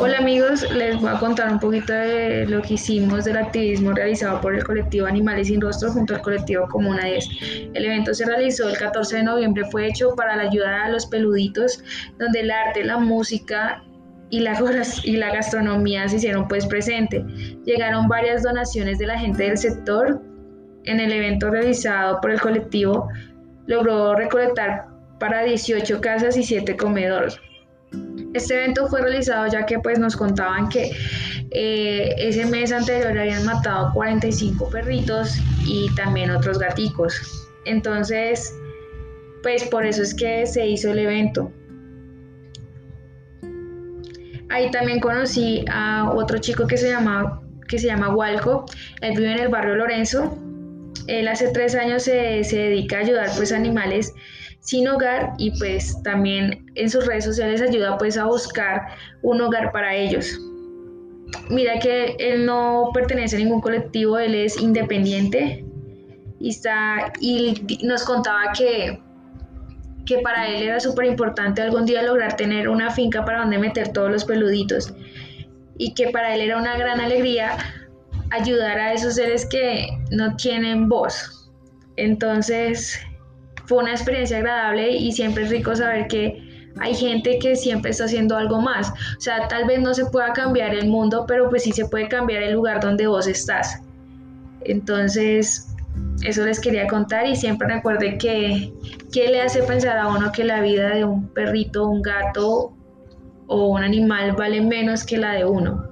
Hola amigos, les voy a contar un poquito de lo que hicimos del activismo realizado por el colectivo Animales sin Rostro junto al colectivo Comuna 10. El evento se realizó el 14 de noviembre, fue hecho para la ayuda a los peluditos, donde el arte, la música y la, gastronomía se hicieron pues presente. Llegaron varias donaciones de la gente del sector. En el evento realizado por el colectivo logró recolectar para 18 casas y 7 comedores. Este evento fue realizado ya que pues nos contaban que eh, ese mes anterior habían matado 45 perritos y también otros gaticos. Entonces, pues por eso es que se hizo el evento. Ahí también conocí a otro chico que se llama, que se llama Walco. Él vive en el barrio Lorenzo. Él hace tres años se, se dedica a ayudar pues animales sin hogar y pues también en sus redes sociales ayuda pues a buscar un hogar para ellos. Mira que él no pertenece a ningún colectivo, él es independiente y, está, y nos contaba que, que para él era súper importante algún día lograr tener una finca para donde meter todos los peluditos y que para él era una gran alegría ayudar a esos seres que no tienen voz. Entonces, fue una experiencia agradable y siempre es rico saber que hay gente que siempre está haciendo algo más. O sea, tal vez no se pueda cambiar el mundo, pero pues sí se puede cambiar el lugar donde vos estás. Entonces, eso les quería contar y siempre recuerde que qué le hace pensar a uno que la vida de un perrito, un gato o un animal vale menos que la de uno.